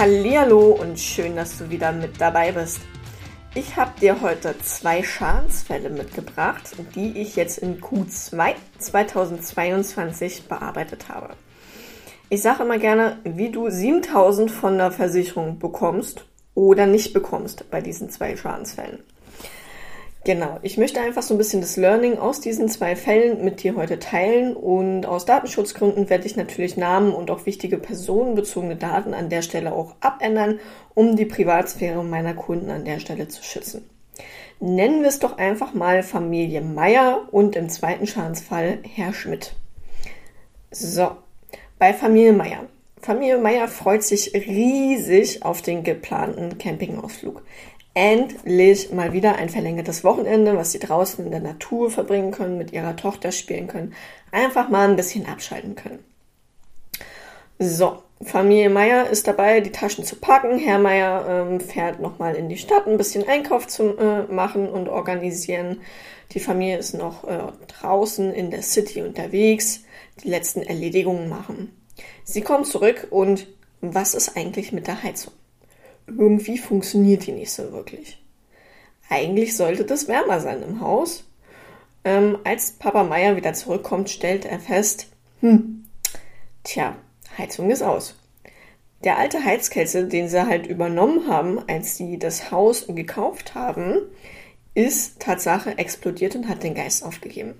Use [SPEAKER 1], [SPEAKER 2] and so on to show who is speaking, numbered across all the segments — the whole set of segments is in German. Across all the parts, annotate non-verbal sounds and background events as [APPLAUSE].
[SPEAKER 1] Hallihallo und schön, dass du wieder mit dabei bist. Ich habe dir heute zwei Schadensfälle mitgebracht, die ich jetzt in Q2 2022 bearbeitet habe. Ich sage immer gerne, wie du 7000 von der Versicherung bekommst oder nicht bekommst bei diesen zwei Schadensfällen. Genau, ich möchte einfach so ein bisschen das Learning aus diesen zwei Fällen mit dir heute teilen und aus Datenschutzgründen werde ich natürlich Namen und auch wichtige personenbezogene Daten an der Stelle auch abändern, um die Privatsphäre meiner Kunden an der Stelle zu schützen. Nennen wir es doch einfach mal Familie Meier und im zweiten Schadensfall Herr Schmidt. So, bei Familie Meier. Familie Meier freut sich riesig auf den geplanten Campingausflug endlich mal wieder ein verlängertes Wochenende, was sie draußen in der Natur verbringen können, mit ihrer Tochter spielen können, einfach mal ein bisschen abschalten können. So, Familie Meier ist dabei, die Taschen zu packen. Herr Meier ähm, fährt nochmal in die Stadt, ein bisschen Einkauf zu äh, machen und organisieren. Die Familie ist noch äh, draußen in der City unterwegs, die letzten Erledigungen machen. Sie kommen zurück und was ist eigentlich mit der Heizung? Irgendwie funktioniert die nicht so wirklich. Eigentlich sollte das wärmer sein im Haus. Ähm, als Papa Meier wieder zurückkommt, stellt er fest, hm, tja, Heizung ist aus. Der alte Heizkessel, den sie halt übernommen haben, als sie das Haus gekauft haben, ist Tatsache explodiert und hat den Geist aufgegeben.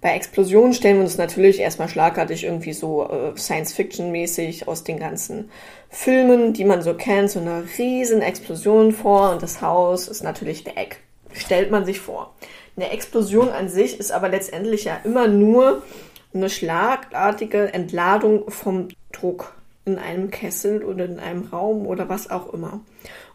[SPEAKER 1] Bei Explosionen stellen wir uns natürlich erstmal schlagartig irgendwie so äh, Science-Fiction-mäßig aus den ganzen Filmen, die man so kennt, so eine riesen Explosion vor und das Haus ist natürlich weg. Stellt man sich vor. Eine Explosion an sich ist aber letztendlich ja immer nur eine schlagartige Entladung vom Druck in einem Kessel oder in einem Raum oder was auch immer.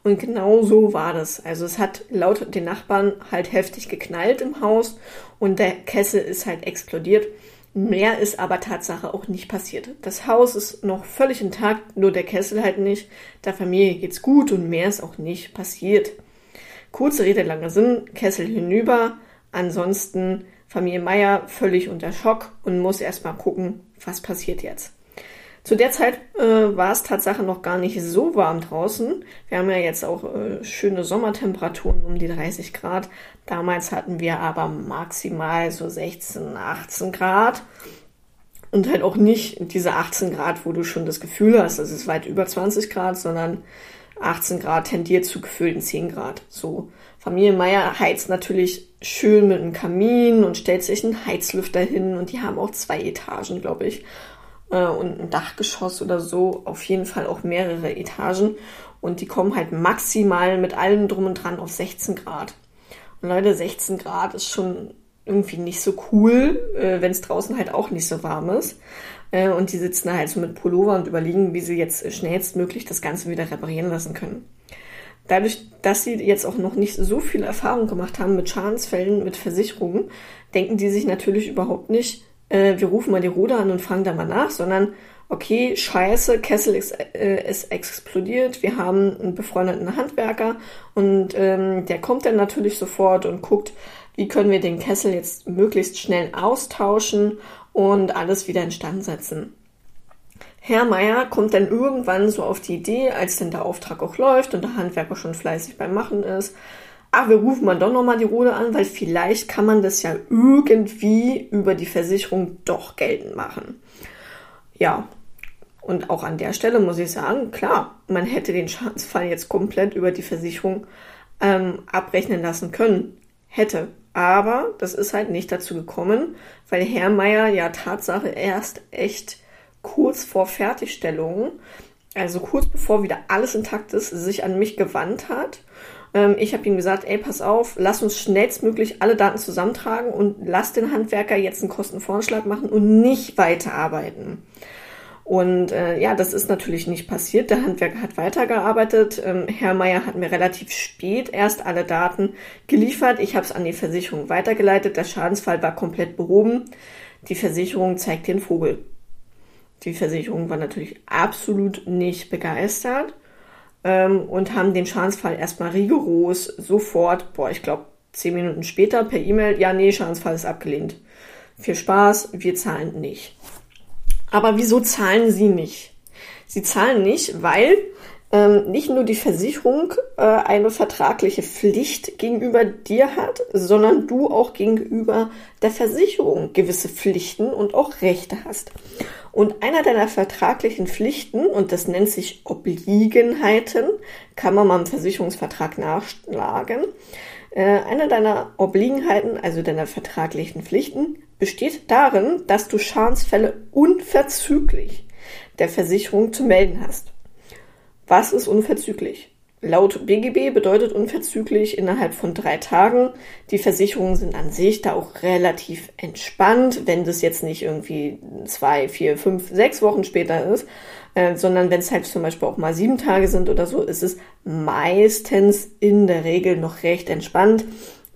[SPEAKER 1] Und genau so war das. Also es hat laut den Nachbarn halt heftig geknallt im Haus und der Kessel ist halt explodiert. Mehr ist aber Tatsache auch nicht passiert. Das Haus ist noch völlig intakt, nur der Kessel halt nicht. Der Familie geht's gut und mehr ist auch nicht passiert. Kurze Rede, langer Sinn, Kessel hinüber. Ansonsten Familie Meier völlig unter Schock und muss erstmal gucken, was passiert jetzt. Zu der Zeit äh, war es Tatsache noch gar nicht so warm draußen. Wir haben ja jetzt auch äh, schöne Sommertemperaturen um die 30 Grad. Damals hatten wir aber maximal so 16, 18 Grad. Und halt auch nicht diese 18 Grad, wo du schon das Gefühl hast, es ist weit über 20 Grad, sondern 18 Grad tendiert zu gefühlten 10 Grad. So. Familie Meier heizt natürlich schön mit einem Kamin und stellt sich einen Heizlüfter hin und die haben auch zwei Etagen, glaube ich äh, und ein Dachgeschoss oder so, auf jeden Fall auch mehrere Etagen. Und die kommen halt maximal mit allem drum und dran auf 16 Grad. Und Leute, 16 Grad ist schon irgendwie nicht so cool, äh, wenn es draußen halt auch nicht so warm ist. Äh, und die sitzen da halt so mit Pullover und überlegen, wie sie jetzt schnellstmöglich das Ganze wieder reparieren lassen können. Dadurch, dass sie jetzt auch noch nicht so viel Erfahrung gemacht haben mit Schadensfällen, mit Versicherungen, denken die sich natürlich überhaupt nicht, äh, wir rufen mal die Ruder an und fragen da mal nach, sondern okay, scheiße, Kessel ist, äh, ist explodiert, wir haben einen befreundeten Handwerker und ähm, der kommt dann natürlich sofort und guckt, wie können wir den Kessel jetzt möglichst schnell austauschen und alles wieder instand setzen. Herr Meier kommt dann irgendwann so auf die Idee, als denn der Auftrag auch läuft und der Handwerker schon fleißig beim Machen ist, ach, wir rufen mal doch nochmal die Rode an, weil vielleicht kann man das ja irgendwie über die Versicherung doch geltend machen. Ja, und auch an der Stelle muss ich sagen, klar, man hätte den Schadensfall jetzt komplett über die Versicherung ähm, abrechnen lassen können. Hätte. Aber das ist halt nicht dazu gekommen, weil Herr Meier ja Tatsache erst echt kurz vor Fertigstellung, also kurz bevor wieder alles intakt ist, sich an mich gewandt hat ähm, ich habe ihm gesagt, ey, pass auf, lass uns schnellstmöglich alle Daten zusammentragen und lass den Handwerker jetzt einen Kostenvoranschlag machen und nicht weiterarbeiten. Und äh, ja, das ist natürlich nicht passiert. Der Handwerker hat weitergearbeitet. Ähm, Herr Meier hat mir relativ spät erst alle Daten geliefert. Ich habe es an die Versicherung weitergeleitet. Der Schadensfall war komplett behoben. Die Versicherung zeigt den Vogel. Die Versicherung war natürlich absolut nicht begeistert ähm, und haben den Schadensfall erstmal rigoros sofort, boah, ich glaube, zehn Minuten später per E-Mail, ja, nee, Schadensfall ist abgelehnt. Viel Spaß, wir zahlen nicht. Aber wieso zahlen sie nicht? Sie zahlen nicht, weil ähm, nicht nur die Versicherung äh, eine vertragliche Pflicht gegenüber dir hat, sondern du auch gegenüber der Versicherung gewisse Pflichten und auch Rechte hast. Und einer deiner vertraglichen Pflichten, und das nennt sich Obliegenheiten, kann man mal im Versicherungsvertrag nachschlagen, äh, einer deiner Obliegenheiten, also deiner vertraglichen Pflichten, besteht darin, dass du Schadensfälle unverzüglich der Versicherung zu melden hast. Was ist unverzüglich? Laut BGB bedeutet unverzüglich innerhalb von drei Tagen. Die Versicherungen sind an sich da auch relativ entspannt, wenn das jetzt nicht irgendwie zwei, vier, fünf, sechs Wochen später ist, äh, sondern wenn es halt zum Beispiel auch mal sieben Tage sind oder so, ist es meistens in der Regel noch recht entspannt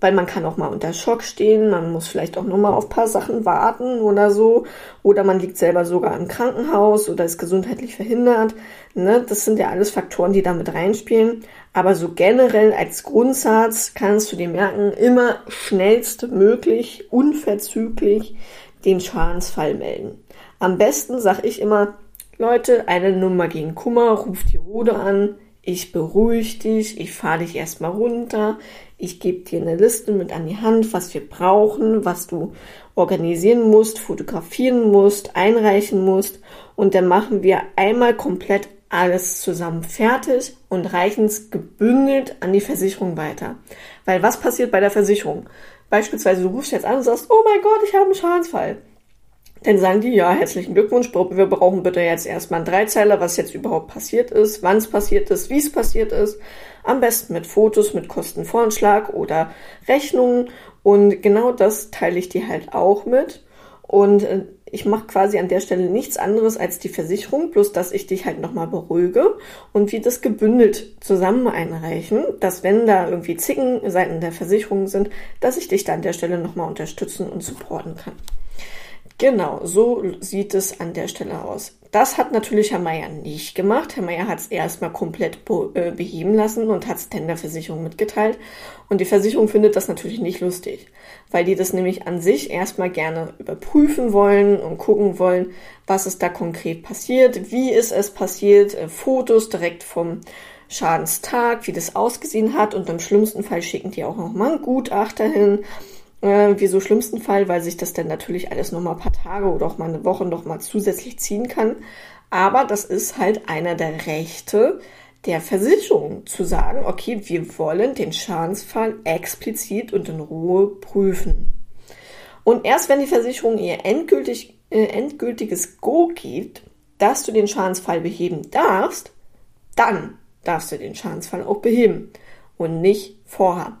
[SPEAKER 1] weil man kann auch mal unter Schock stehen, man muss vielleicht auch nur mal auf paar Sachen warten oder so, oder man liegt selber sogar im Krankenhaus oder ist gesundheitlich verhindert. Ne? Das sind ja alles Faktoren, die damit reinspielen. Aber so generell als Grundsatz kannst du dir merken, immer schnellstmöglich, unverzüglich den Schadensfall melden. Am besten sage ich immer, Leute, eine Nummer gegen Kummer, ruft die Rode an, ich beruhige dich, ich fahre dich erstmal runter, ich gebe dir eine Liste mit an die Hand, was wir brauchen, was du organisieren musst, fotografieren musst, einreichen musst und dann machen wir einmal komplett alles zusammen fertig und reichen es gebündelt an die Versicherung weiter. Weil was passiert bei der Versicherung? Beispielsweise du rufst jetzt an und sagst, oh mein Gott, ich habe einen Schadensfall. Dann sagen die, ja, herzlichen Glückwunsch, wir brauchen bitte jetzt erstmal einen Dreizeiler, was jetzt überhaupt passiert ist, wann es passiert ist, wie es passiert ist. Am besten mit Fotos, mit Kostenvoranschlag oder Rechnungen. Und genau das teile ich dir halt auch mit. Und äh, ich mache quasi an der Stelle nichts anderes als die Versicherung, bloß dass ich dich halt nochmal beruhige und wie das gebündelt zusammen einreichen, dass wenn da irgendwie Zicken Seiten der Versicherung sind, dass ich dich da an der Stelle nochmal unterstützen und supporten kann. Genau, so sieht es an der Stelle aus. Das hat natürlich Herr Meier nicht gemacht. Herr Meier hat es erstmal komplett äh, beheben lassen und hat es der Versicherung mitgeteilt. Und die Versicherung findet das natürlich nicht lustig, weil die das nämlich an sich erstmal gerne überprüfen wollen und gucken wollen, was ist da konkret passiert, wie ist es passiert, äh, Fotos direkt vom Schadenstag, wie das ausgesehen hat und im schlimmsten Fall schicken die auch nochmal einen Gutachter hin äh, wie so schlimmsten Fall, weil sich das dann natürlich alles noch mal ein paar Tage oder auch mal eine Woche noch mal zusätzlich ziehen kann. Aber das ist halt einer der Rechte der Versicherung zu sagen, okay, wir wollen den Schadensfall explizit und in Ruhe prüfen. Und erst wenn die Versicherung ihr endgültig, äh, endgültiges Go gibt, dass du den Schadensfall beheben darfst, dann darfst du den Schadensfall auch beheben und nicht vorher.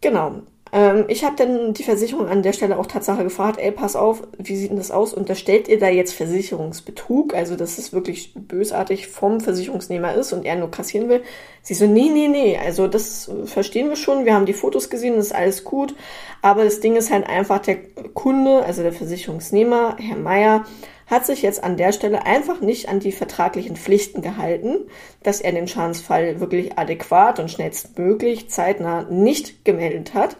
[SPEAKER 1] Genau. Ähm, ich habe dann die Versicherung an der Stelle auch Tatsache gefragt, ey, pass auf, wie sieht denn das aus? Unterstellt ihr da jetzt Versicherungsbetrug? Also, dass es wirklich bösartig vom Versicherungsnehmer ist und er nur kassieren will. Sie so, nee, nee, nee, also das verstehen wir schon, wir haben die Fotos gesehen, das ist alles gut. Aber das Ding ist halt einfach, der Kunde, also der Versicherungsnehmer, Herr Meier, hat sich jetzt an der Stelle einfach nicht an die vertraglichen Pflichten gehalten, dass er den Schadensfall wirklich adäquat und schnellstmöglich zeitnah nicht gemeldet hat.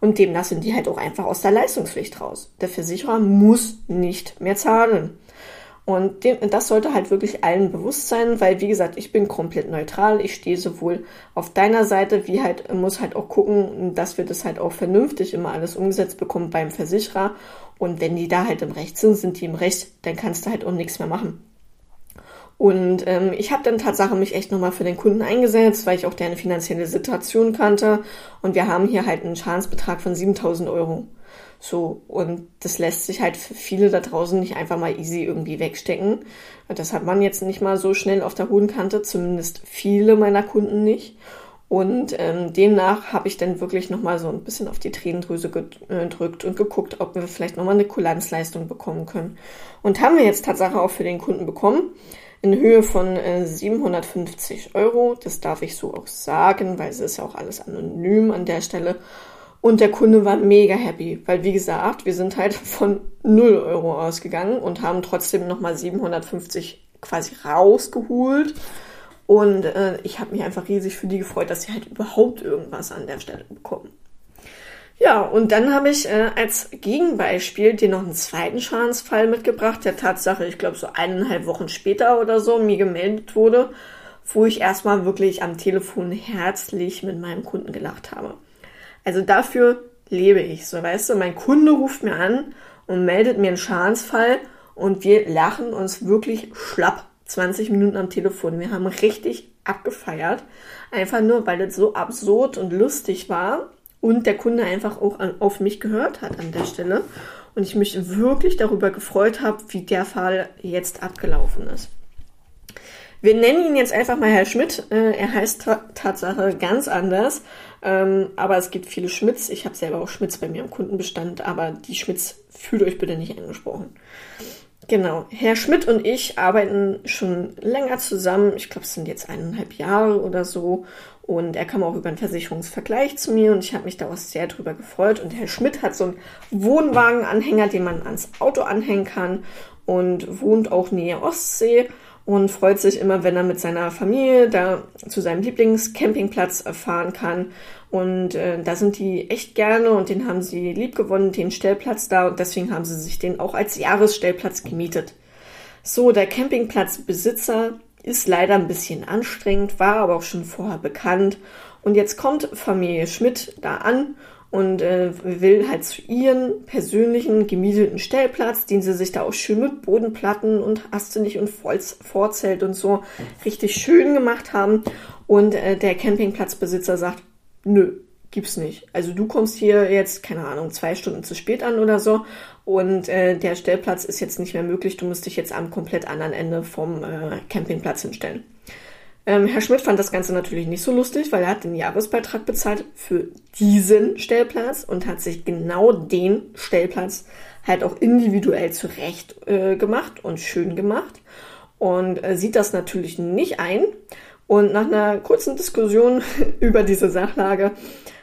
[SPEAKER 1] Und demnach sind die halt auch einfach aus der Leistungspflicht raus. Der Versicherer muss nicht mehr zahlen. Und das sollte halt wirklich allen bewusst sein, weil wie gesagt, ich bin komplett neutral. Ich stehe sowohl auf deiner Seite, wie halt, muss halt auch gucken, dass wir das halt auch vernünftig immer alles umgesetzt bekommen beim Versicherer. Und wenn die da halt im Recht sind, sind die im Recht, dann kannst du halt auch nichts mehr machen. Und ähm, ich habe dann Tatsache mich echt nochmal für den Kunden eingesetzt, weil ich auch deren finanzielle Situation kannte. Und wir haben hier halt einen Schadensbetrag von 7000 Euro. So, und das lässt sich halt für viele da draußen nicht einfach mal easy irgendwie wegstecken. Das hat man jetzt nicht mal so schnell auf der hohen Kante, zumindest viele meiner Kunden nicht. Und ähm, demnach habe ich dann wirklich nochmal so ein bisschen auf die Tränendrüse gedrückt und geguckt, ob wir vielleicht nochmal eine Kulanzleistung bekommen können. Und haben wir jetzt Tatsache auch für den Kunden bekommen. In Höhe von äh, 750 Euro. Das darf ich so auch sagen, weil es ist ja auch alles anonym an der Stelle. Und der Kunde war mega happy, weil wie gesagt, wir sind halt [LAUGHS] von 0 Euro ausgegangen und haben trotzdem nochmal 750 quasi rausgeholt und äh, ich habe mich einfach riesig für die gefreut, dass sie halt überhaupt irgendwas an der Stelle bekommen. Ja, und dann habe ich äh, als Gegenbeispiel dir noch einen zweiten Schadensfall mitgebracht, der Tatsache, ich glaube, so eineinhalb Wochen später oder so mir gemeldet wurde wo ich erstmal wirklich am Telefon herzlich mit meinem Kunden gelacht habe. Also dafür lebe ich, so weißt du, mein Kunde ruft mir an und meldet mir einen Schadensfall und wir lachen uns wirklich schlapp 20 Minuten am Telefon. Wir haben richtig abgefeiert, einfach nur, weil das so absurd und lustig war und der Kunde einfach auch an, auf mich gehört hat an der Stelle und ich mich wirklich darüber gefreut habe, wie der Fall jetzt abgelaufen ist. Wir nennen ihn jetzt einfach mal Herr Schmidt. Äh, er heißt Tatsache ganz anders, ähm, aber es gibt viele Schmidts. Ich habe selber auch Schmidts bei mir im Kundenbestand, aber die Schmidts fühlt euch bitte nicht angesprochen. Genau, Herr Schmidt und ich arbeiten schon länger zusammen. Ich glaube, es sind jetzt eineinhalb Jahre oder so. Und er kam auch über einen Versicherungsvergleich zu mir und ich habe mich da auch sehr drüber gefreut. Und Herr Schmidt hat so einen Wohnwagenanhänger, den man ans Auto anhängen kann und wohnt auch nähe Ostsee und freut sich immer, wenn er mit seiner Familie da zu seinem Lieblingscampingplatz fahren kann. Und äh, da sind die echt gerne und den haben sie lieb gewonnen, den Stellplatz da und deswegen haben sie sich den auch als Jahresstellplatz gemietet. So, der Campingplatzbesitzer ist leider ein bisschen anstrengend, war aber auch schon vorher bekannt. Und jetzt kommt Familie Schmidt da an und äh, will halt zu ihren persönlichen gemieteten Stellplatz, den sie sich da auch schön mit Bodenplatten und hast du nicht und Vorzelt und so richtig schön gemacht haben. Und äh, der Campingplatzbesitzer sagt, nö, gibt's nicht. Also du kommst hier jetzt, keine Ahnung, zwei Stunden zu spät an oder so und äh, der Stellplatz ist jetzt nicht mehr möglich, du musst dich jetzt am komplett anderen Ende vom äh, Campingplatz hinstellen. Ähm, Herr Schmidt fand das Ganze natürlich nicht so lustig, weil er hat den Jahresbeitrag bezahlt für diesen Stellplatz und hat sich genau den Stellplatz halt auch individuell zurecht äh, gemacht und schön gemacht und äh, sieht das natürlich nicht ein. Und nach einer kurzen Diskussion [LAUGHS] über diese Sachlage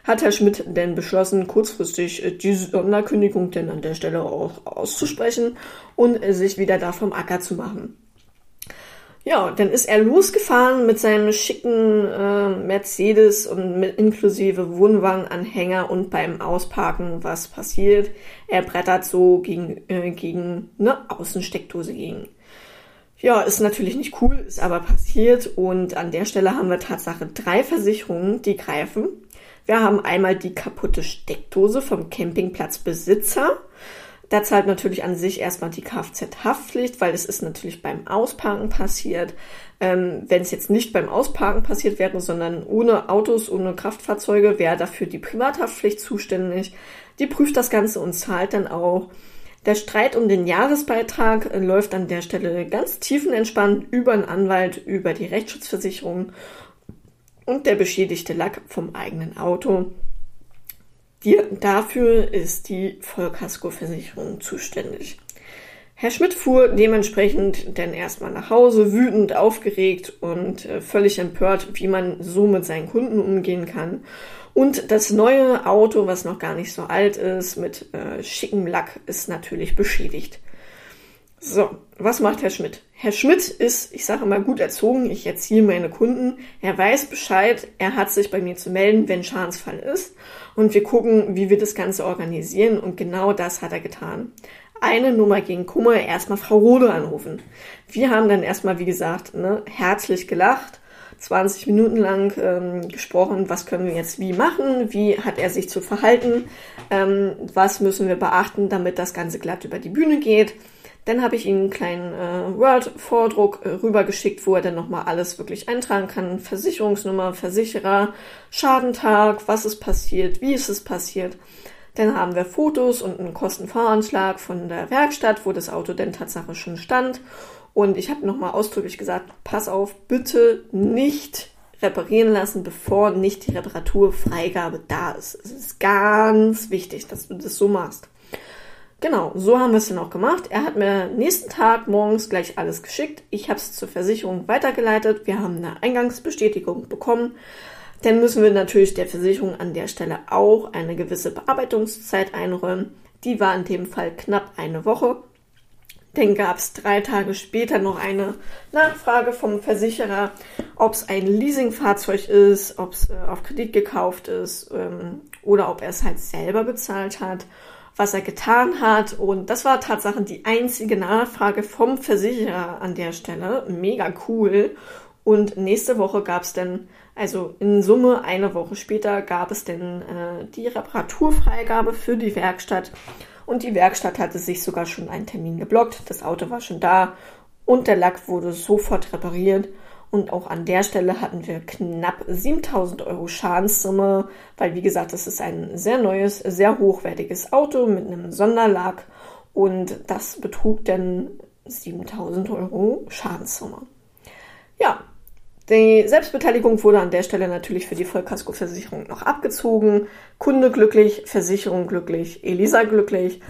[SPEAKER 1] hat Herr Schmidt denn beschlossen, kurzfristig äh, die Sonderkündigung denn an der Stelle auch auszusprechen und äh, sich wieder da vom Acker zu machen. Ja, dann ist er losgefahren mit seinem schicken äh, Mercedes und mit inklusive Wohnwagenanhänger und beim Ausparken, was passiert? Er brettert so gegen, äh, gegen eine Außensteckdose gegen. Ja, ist natürlich nicht cool, ist aber passiert und an der Stelle haben wir Tatsache drei Versicherungen, die greifen. Wir haben einmal die kaputte Steckdose vom Campingplatzbesitzer. Da zahlt natürlich an sich erstmal die Kfz-Haftpflicht, weil es ist natürlich beim Ausparken passiert. Ähm, Wenn es jetzt nicht beim Ausparken passiert wäre, sondern ohne Autos, ohne Kraftfahrzeuge, wäre dafür die Privathaftpflicht zuständig. Die prüft das Ganze und zahlt dann auch. Der Streit um den Jahresbeitrag äh, läuft an der Stelle ganz tiefenentspannt über einen Anwalt, über die Rechtsschutzversicherung und der beschädigte Lack vom eigenen Auto die, dafür ist die Vollkaskoversicherung zuständig. Herr Schmidt fuhr dementsprechend dann erstmal nach Hause, wütend, aufgeregt und äh, völlig empört, wie man so mit seinen Kunden umgehen kann. Und das neue Auto, was noch gar nicht so alt ist, mit äh, schickem Lack, ist natürlich beschädigt. So, was macht Herr Schmidt? Herr Schmidt ist, ich sage immer, gut erzogen. Ich erziehe meine Kunden. Er weiß Bescheid. Er hat sich bei mir zu melden, wenn Schadensfall ist. Und wir gucken, wie wir das Ganze organisieren. Und genau das hat er getan. Eine Nummer gegen Kummer, erstmal Frau Rode anrufen. Wir haben dann erstmal, wie gesagt, ne, herzlich gelacht. 20 Minuten lang ähm, gesprochen, was können wir jetzt wie machen, wie hat er sich zu verhalten, ähm, was müssen wir beachten, damit das Ganze glatt über die Bühne geht. Dann habe ich ihm einen kleinen äh, Word-Vordruck äh, rübergeschickt, wo er dann nochmal alles wirklich eintragen kann. Versicherungsnummer, Versicherer, Schadentag, was ist passiert, wie ist es passiert. Dann haben wir Fotos und einen Kostenvoranschlag von der Werkstatt, wo das Auto denn Tatsache schon stand. Und ich habe nochmal ausdrücklich gesagt, pass auf, bitte nicht reparieren lassen, bevor nicht die Reparaturfreigabe da ist. Es ist ganz wichtig, dass du das so machst. Genau, so haben wir es dann auch gemacht. Er hat mir nächsten Tag morgens gleich alles geschickt. Ich habe es zur Versicherung weitergeleitet. Wir haben eine Eingangsbestätigung bekommen. Dann müssen wir natürlich der Versicherung an der Stelle auch eine gewisse Bearbeitungszeit einräumen. Die war in dem Fall knapp eine Woche. Dann gab es drei Tage später noch eine Nachfrage vom Versicherer, ob es ein Leasingfahrzeug ist, ob es äh, auf Kredit gekauft ist ähm, oder ob er es halt selber bezahlt hat was er getan hat. Und das war tatsächlich die einzige Nachfrage vom Versicherer an der Stelle. Mega cool. Und nächste Woche gab es dann, also in Summe eine Woche später, gab es dann äh, die Reparaturfreigabe für die Werkstatt. Und die Werkstatt hatte sich sogar schon einen Termin geblockt. Das Auto war schon da und der Lack wurde sofort repariert. Und auch an der Stelle hatten wir knapp 7000 Euro Schadenssumme, weil wie gesagt, das ist ein sehr neues, sehr hochwertiges Auto mit einem Sonderlack und das betrug dann 7000 Euro Schadenssumme. Ja, die Selbstbeteiligung wurde an der Stelle natürlich für die Vollkaskoversicherung noch abgezogen. Kunde glücklich, Versicherung glücklich, Elisa glücklich.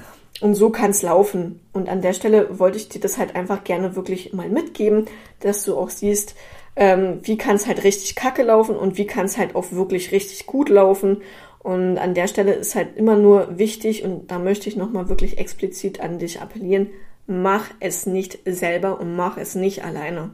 [SPEAKER 1] Und so kann es laufen. Und an der Stelle wollte ich dir das halt einfach gerne wirklich mal mitgeben, dass du auch siehst, ähm, wie kann es halt richtig kacke laufen und wie kann es halt auch wirklich richtig gut laufen. Und an der Stelle ist halt immer nur wichtig, und da möchte ich nochmal wirklich explizit an dich appellieren, mach es nicht selber und mach es nicht alleine.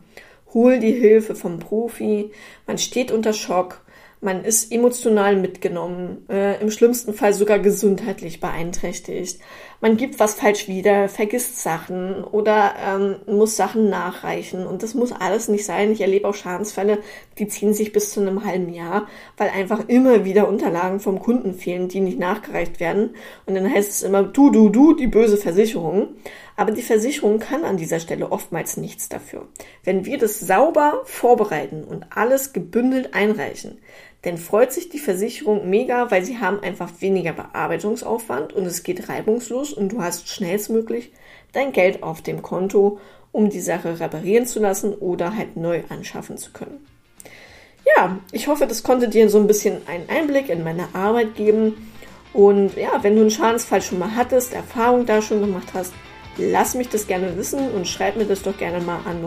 [SPEAKER 1] Hol die Hilfe vom Profi. Man steht unter Schock man ist emotional mitgenommen, äh, im schlimmsten Fall sogar gesundheitlich beeinträchtigt. Man gibt was falsch wieder, vergisst Sachen oder ähm, muss Sachen nachreichen. Und das muss alles nicht sein. Ich erlebe auch Schadensfälle, die ziehen sich bis zu einem halben Jahr, weil einfach immer wieder Unterlagen vom Kunden fehlen, die nicht nachgereicht werden. Und dann heißt es immer, du, du, du, die böse Versicherung. Aber die Versicherung kann an dieser Stelle oftmals nichts dafür. Wenn wir das sauber vorbereiten und alles gebündelt einreichen, dann freut sich die Versicherung mega, weil sie haben einfach weniger Bearbeitungsaufwand und es geht reibungslos und du hast schnellstmöglich dein Geld auf dem Konto, um die Sache reparieren zu lassen oder halt neu anschaffen zu können. Ja, ich hoffe, das konnte dir so ein bisschen einen Einblick in meine Arbeit geben. Und ja, wenn du einen Schadensfall schon mal hattest, Erfahrung da schon gemacht hast, lass mich das gerne wissen und schreib mir das doch gerne mal an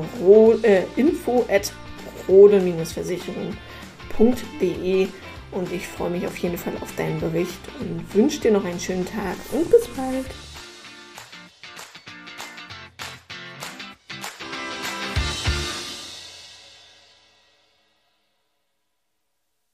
[SPEAKER 1] äh, info at rode-versicherung.de www.ftf.de und ich freue mich auf jeden Fall auf deinen Bericht und wünsche dir noch einen schönen Tag und bis bald.